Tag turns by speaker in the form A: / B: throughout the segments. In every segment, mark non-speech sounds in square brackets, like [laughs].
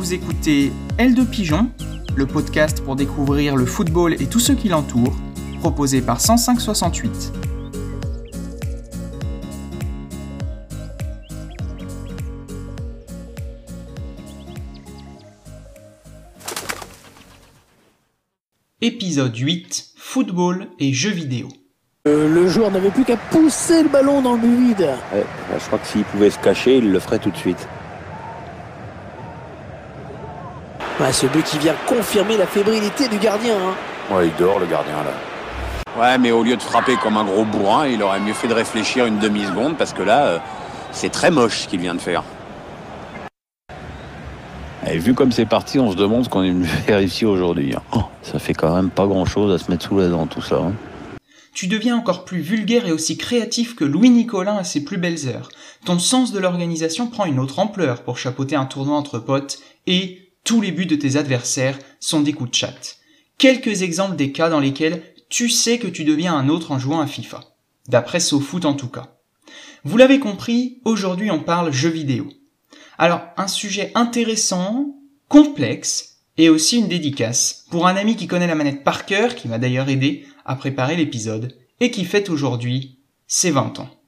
A: Vous écoutez L de Pigeon, le podcast pour découvrir le football et tout ce qui l'entoure, proposé par 10568. Épisode 8 Football et jeux vidéo.
B: Euh, le joueur n'avait plus qu'à pousser le ballon dans le vide.
C: Ouais, je crois que s'il pouvait se cacher, il le ferait tout de suite.
B: Ouais, ce but qui vient confirmer la fébrilité du gardien. hein.
C: Ouais, il dort le gardien là.
D: Ouais, mais au lieu de frapper comme un gros bourrin, il aurait mieux fait de réfléchir une demi-seconde parce que là, euh, c'est très moche ce qu'il vient de faire.
C: Et vu comme c'est parti, on se demande ce qu'on est venu [laughs] faire ici aujourd'hui. hein. Oh, ça fait quand même pas grand chose à se mettre sous la dent tout ça. hein.
A: Tu deviens encore plus vulgaire et aussi créatif que Louis Nicolin à ses plus belles heures. Ton sens de l'organisation prend une autre ampleur pour chapeauter un tournoi entre potes et tous les buts de tes adversaires sont des coups de chatte. Quelques exemples des cas dans lesquels tu sais que tu deviens un autre en jouant à FIFA. D'après SoFoot en tout cas. Vous l'avez compris, aujourd'hui on parle jeux vidéo. Alors, un sujet intéressant, complexe, et aussi une dédicace pour un ami qui connaît la manette par cœur, qui m'a d'ailleurs aidé à préparer l'épisode, et qui fête aujourd'hui ses 20 ans.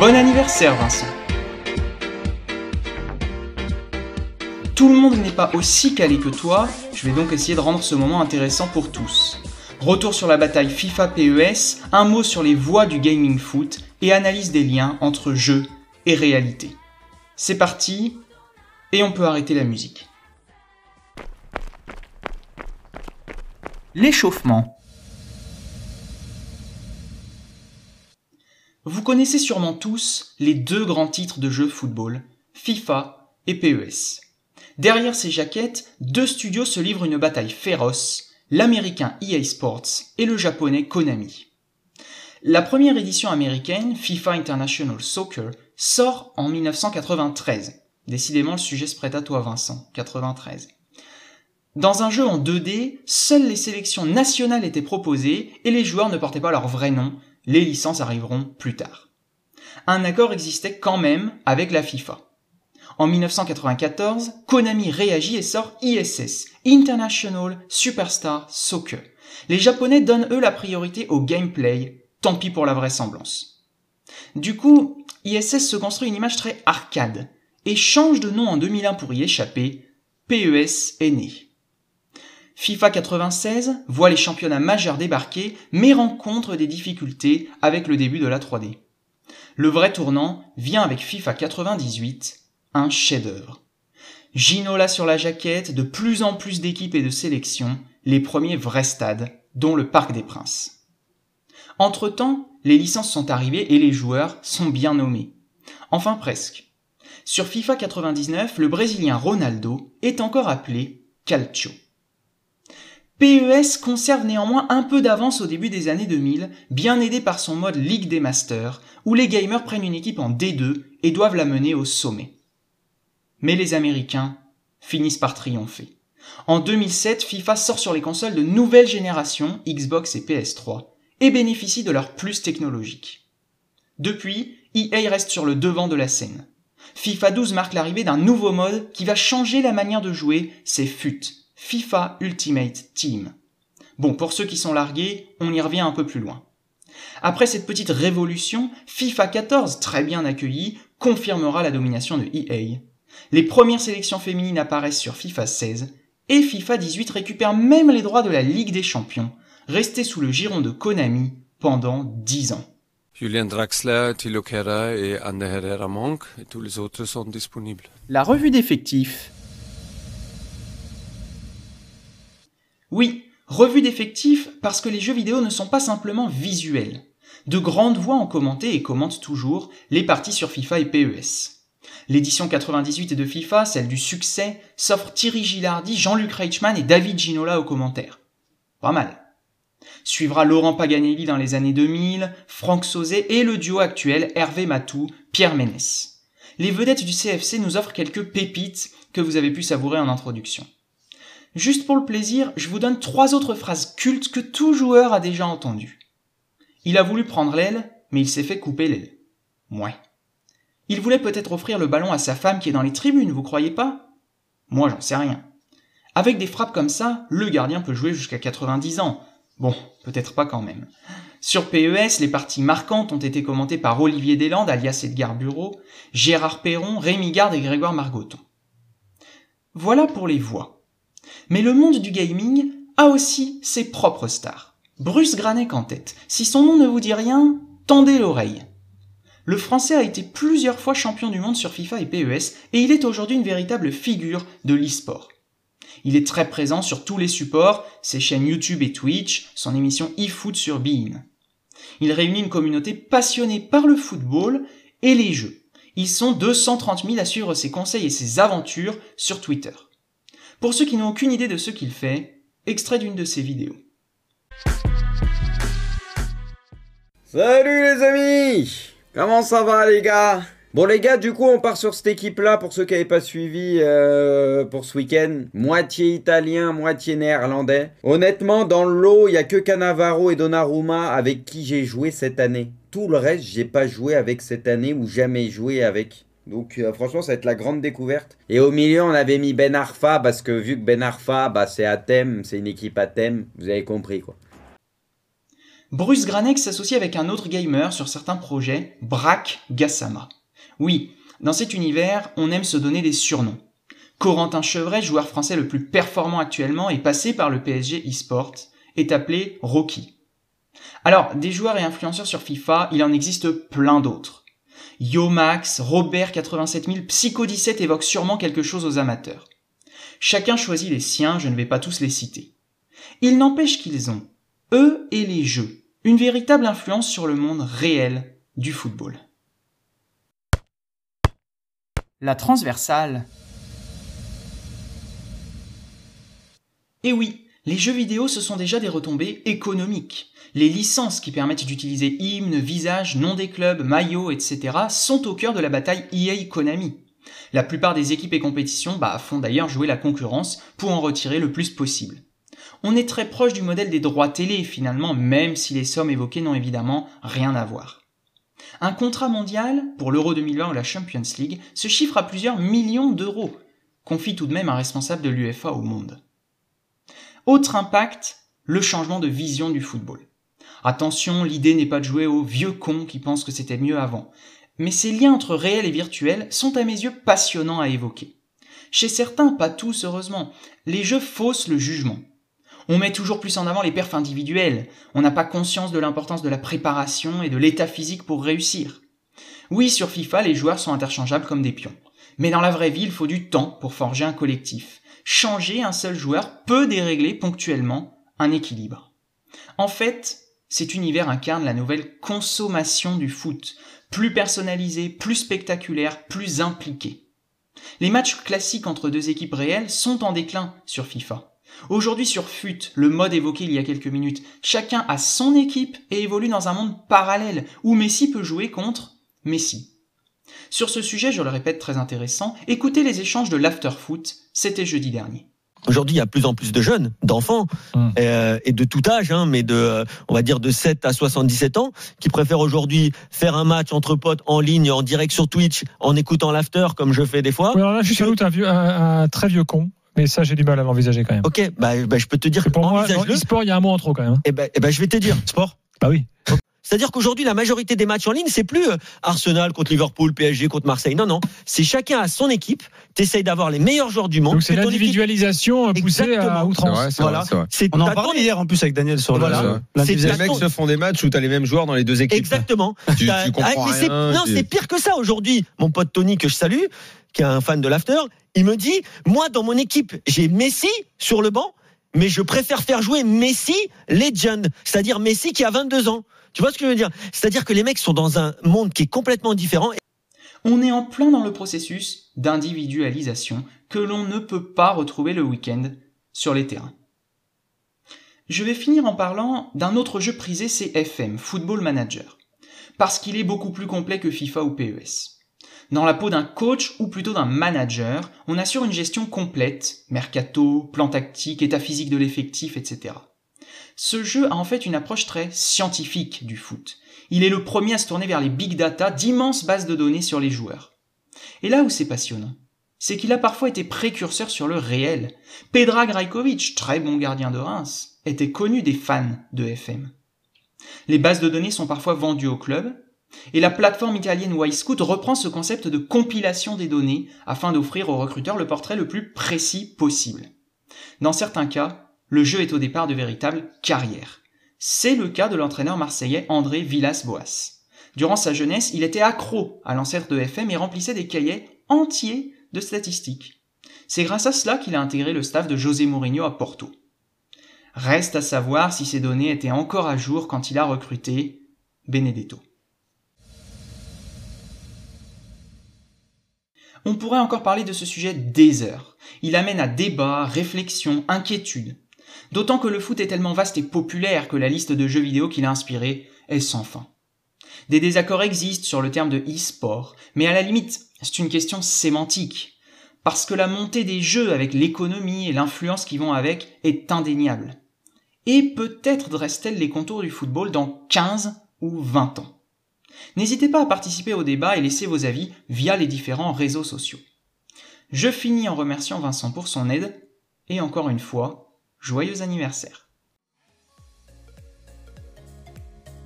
A: Bon anniversaire Vincent Tout le monde n'est pas aussi calé que toi, je vais donc essayer de rendre ce moment intéressant pour tous. Retour sur la bataille FIFA PES, un mot sur les voies du gaming foot et analyse des liens entre jeu et réalité. C'est parti, et on peut arrêter la musique. L'échauffement. Vous connaissez sûrement tous les deux grands titres de jeux football, FIFA et PES. Derrière ces jaquettes, deux studios se livrent une bataille féroce, l'américain EA Sports et le japonais Konami. La première édition américaine, FIFA International Soccer, sort en 1993. Décidément, le sujet se prête à toi, Vincent. 93. Dans un jeu en 2D, seules les sélections nationales étaient proposées et les joueurs ne portaient pas leur vrai nom. Les licences arriveront plus tard. Un accord existait quand même avec la FIFA. En 1994, Konami réagit et sort ISS, International Superstar Soccer. Les Japonais donnent eux la priorité au gameplay, tant pis pour la vraisemblance. Du coup, ISS se construit une image très arcade et change de nom en 2001 pour y échapper. PES est né. FIFA 96 voit les championnats majeurs débarquer, mais rencontre des difficultés avec le début de la 3D. Le vrai tournant vient avec FIFA 98, un chef-d'œuvre. Ginola sur la jaquette, de plus en plus d'équipes et de sélections, les premiers vrais stades, dont le Parc des Princes. Entre-temps, les licences sont arrivées et les joueurs sont bien nommés. Enfin presque. Sur FIFA 99, le Brésilien Ronaldo est encore appelé Calcio. PES conserve néanmoins un peu d'avance au début des années 2000, bien aidé par son mode Ligue des Masters, où les gamers prennent une équipe en D2 et doivent la mener au sommet. Mais les Américains finissent par triompher. En 2007, FIFA sort sur les consoles de nouvelle génération, Xbox et PS3, et bénéficie de leur plus technologique. Depuis, EA reste sur le devant de la scène. FIFA 12 marque l'arrivée d'un nouveau mode qui va changer la manière de jouer, c'est FUT, FIFA Ultimate Team. Bon, pour ceux qui sont largués, on y revient un peu plus loin. Après cette petite révolution, FIFA 14, très bien accueilli, confirmera la domination de EA. Les premières sélections féminines apparaissent sur FIFA 16, et FIFA 18 récupère même les droits de la Ligue des Champions, restés sous le giron de Konami pendant 10 ans.
E: Julian Draxler, Thilo Kehrer et Anne Herrera Monk, et tous les autres sont disponibles.
A: La revue d'effectifs. Oui, revue d'effectifs parce que les jeux vidéo ne sont pas simplement visuels. De grandes voix ont commenté et commentent toujours les parties sur FIFA et PES. L'édition 98 de FIFA, celle du succès, s'offre Thierry Gilardi, Jean-Luc Reichmann et David Ginola aux commentaires. Pas mal. Suivra Laurent Paganelli dans les années 2000, Franck Sauzet et le duo actuel Hervé Matou, Pierre Ménès. Les vedettes du CFC nous offrent quelques pépites que vous avez pu savourer en introduction. Juste pour le plaisir, je vous donne trois autres phrases cultes que tout joueur a déjà entendues. Il a voulu prendre l'aile, mais il s'est fait couper l'aile. Mouais. Il voulait peut-être offrir le ballon à sa femme qui est dans les tribunes, vous croyez pas? Moi, j'en sais rien. Avec des frappes comme ça, le gardien peut jouer jusqu'à 90 ans. Bon, peut-être pas quand même. Sur PES, les parties marquantes ont été commentées par Olivier Deslandes, alias Edgar Bureau, Gérard Perron, Rémi Garde et Grégoire Margoton. Voilà pour les voix. Mais le monde du gaming a aussi ses propres stars. Bruce Granek en tête. Si son nom ne vous dit rien, tendez l'oreille. Le français a été plusieurs fois champion du monde sur FIFA et PES et il est aujourd'hui une véritable figure de l'e-sport. Il est très présent sur tous les supports, ses chaînes YouTube et Twitch, son émission eFoot sur Beam. Il réunit une communauté passionnée par le football et les jeux. Ils sont 230 000 à suivre ses conseils et ses aventures sur Twitter. Pour ceux qui n'ont aucune idée de ce qu'il fait, extrait d'une de ses vidéos.
F: Salut les amis Comment ça va les gars? Bon les gars, du coup on part sur cette équipe-là pour ceux qui n'avaient pas suivi euh, pour ce week-end. Moitié italien, moitié néerlandais. Honnêtement, dans le lot, il n'y a que Cannavaro et Donnarumma avec qui j'ai joué cette année. Tout le reste, j'ai pas joué avec cette année ou jamais joué avec. Donc euh, franchement, ça va être la grande découverte. Et au milieu, on avait mis Ben Arfa parce que vu que Ben Arfa, bah, c'est à thème, c'est une équipe à thème, vous avez compris quoi.
A: Bruce Granek s'associe avec un autre gamer sur certains projets, Brack Gassama. Oui, dans cet univers, on aime se donner des surnoms. Corentin Chevret, joueur français le plus performant actuellement et passé par le PSG eSport, est appelé Rocky. Alors, des joueurs et influenceurs sur FIFA, il en existe plein d'autres. Yomax, Robert87000, Psycho17 évoquent sûrement quelque chose aux amateurs. Chacun choisit les siens, je ne vais pas tous les citer. Il n'empêche qu'ils ont, eux et les jeux, une véritable influence sur le monde réel du football. La transversale. Et oui, les jeux vidéo ce sont déjà des retombées économiques. Les licences qui permettent d'utiliser hymnes, visages, noms des clubs, maillots, etc. sont au cœur de la bataille EA Konami. La plupart des équipes et compétitions bah, font d'ailleurs jouer la concurrence pour en retirer le plus possible on est très proche du modèle des droits télé finalement, même si les sommes évoquées n'ont évidemment rien à voir. Un contrat mondial, pour l'Euro 2020 ou la Champions League, se chiffre à plusieurs millions d'euros, confie tout de même un responsable de l'UEFA au monde. Autre impact, le changement de vision du football. Attention, l'idée n'est pas de jouer aux vieux cons qui pensent que c'était mieux avant, mais ces liens entre réel et virtuel sont à mes yeux passionnants à évoquer. Chez certains, pas tous heureusement, les jeux faussent le jugement. On met toujours plus en avant les perfs individuels. On n'a pas conscience de l'importance de la préparation et de l'état physique pour réussir. Oui, sur FIFA, les joueurs sont interchangeables comme des pions. Mais dans la vraie vie, il faut du temps pour forger un collectif. Changer un seul joueur peut dérégler ponctuellement un équilibre. En fait, cet univers incarne la nouvelle consommation du foot, plus personnalisé, plus spectaculaire, plus impliqué. Les matchs classiques entre deux équipes réelles sont en déclin sur FIFA. Aujourd'hui sur FUT, le mode évoqué il y a quelques minutes, chacun a son équipe et évolue dans un monde parallèle où Messi peut jouer contre Messi. Sur ce sujet, je le répète très intéressant, écoutez les échanges de l'afterfoot, c'était jeudi dernier.
G: Aujourd'hui, il y a plus en plus de jeunes, d'enfants
H: Hum.
G: euh, et de tout âge, hein, mais de, euh, on va dire de 7 à 77 ans, qui préfèrent aujourd'hui faire un match entre potes en ligne, en direct sur Twitch, en écoutant l'after comme je fais des fois.
H: Oui, alors là, je suis sans doute un, vieux, un, un très vieux con, mais ça, j'ai du mal à l'envisager quand même.
G: Ok, bah, bah, je peux te dire
H: Parce que
G: que
H: pour moi, dans l'e-sport, il y a un mot en trop quand même. hein.
G: Eh ben, eh ben, je vais te dire. Sport?
H: Bah oui.
G: C'est-à-dire qu'aujourd'hui, la majorité des matchs en ligne, c'est plus euh, Arsenal contre Liverpool, PSG contre Marseille. Non, non. C'est chacun à son équipe. T'essayes d'avoir les meilleurs joueurs du monde.
H: Donc c'est
G: équipe-
H: l'individualisation poussée à outrance.
G: Voilà. C'est
I: On en parlait hier en plus avec Daniel sur
G: Voilà.
I: le.
G: Les mecs se
J: font des matchs où t'as les mêmes joueurs dans les deux équipes.
G: Exactement. [laughs]
J: Tu- comprends
G: mais c'est-
J: rien,
G: Non,
J: tu-
G: c'est pire que ça aujourd'hui. Mon pote Tony, que je salue, qui est un fan de l'after, il me dit, moi, dans mon équipe, j'ai Messi sur le banc, mais je préfère faire jouer Messi Legend, c'est-à-dire Messi qui a 22 ans. Tu vois ce que je veux dire? C'est-à-dire que les mecs sont dans un monde qui est complètement différent.
A: On est en plein dans le processus d'individualisation que l'on ne peut pas retrouver le week-end sur les terrains. Je vais finir en parlant d'un autre jeu prisé, c'est FM, Football Manager, parce qu'il est beaucoup plus complet que FIFA ou PES. Dans la peau d'un coach ou plutôt d'un manager, on assure une gestion complète, mercato, plan tactique, état physique de l'effectif, etc. Ce jeu a en fait une approche très scientifique du foot. Il est le premier à se tourner vers les big data, d'immenses bases de données sur les joueurs. Et là où c'est passionnant, c'est qu'il a parfois été précurseur sur le réel. Pedra Grajkovic, très bon gardien de Reims, était connu des fans de FM. Les bases de données sont parfois vendues au club, et la plateforme italienne Scout reprend ce concept de compilation des données afin d'offrir aux recruteurs le portrait le plus précis possible. Dans certains cas, le jeu est au départ de véritables carrières. C'est le cas de l'entraîneur marseillais André Villas-Boas. Durant sa jeunesse, il était accro à l'ancêtre de FM et remplissait des cahiers entiers de statistiques. C'est grâce à cela qu'il a intégré le staff de José Mourinho à Porto. Reste à savoir si ces données étaient encore à jour quand il a recruté Benedetto. On pourrait encore parler de ce sujet des heures. Il amène à débat, réflexion, inquiétude. D'autant que le foot est tellement vaste et populaire que la liste de jeux vidéo qu'il a inspiré est sans fin. Des désaccords existent sur le terme de e-sport, mais à la limite, c'est une question sémantique. Parce que la montée des jeux avec l'économie et l'influence qui vont avec est indéniable. Et peut-être dresse-t-elle les contours du football dans 15 ou 20 ans. N'hésitez pas à participer au débat et laisser vos avis via les différents réseaux sociaux. Je finis en remerciant Vincent pour son aide, et encore une fois, joyeux anniversaire.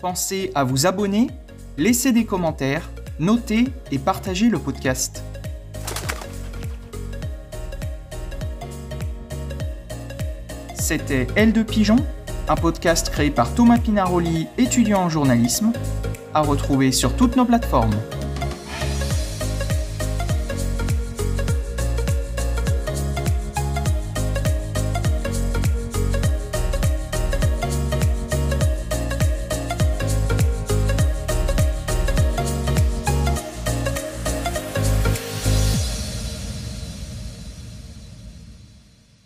A: Pensez à vous abonner, laisser des commentaires, noter et partager le podcast. C'était L de Pigeon, un podcast créé par Thomas Pinaroli, étudiant en journalisme, à retrouver sur toutes nos plateformes.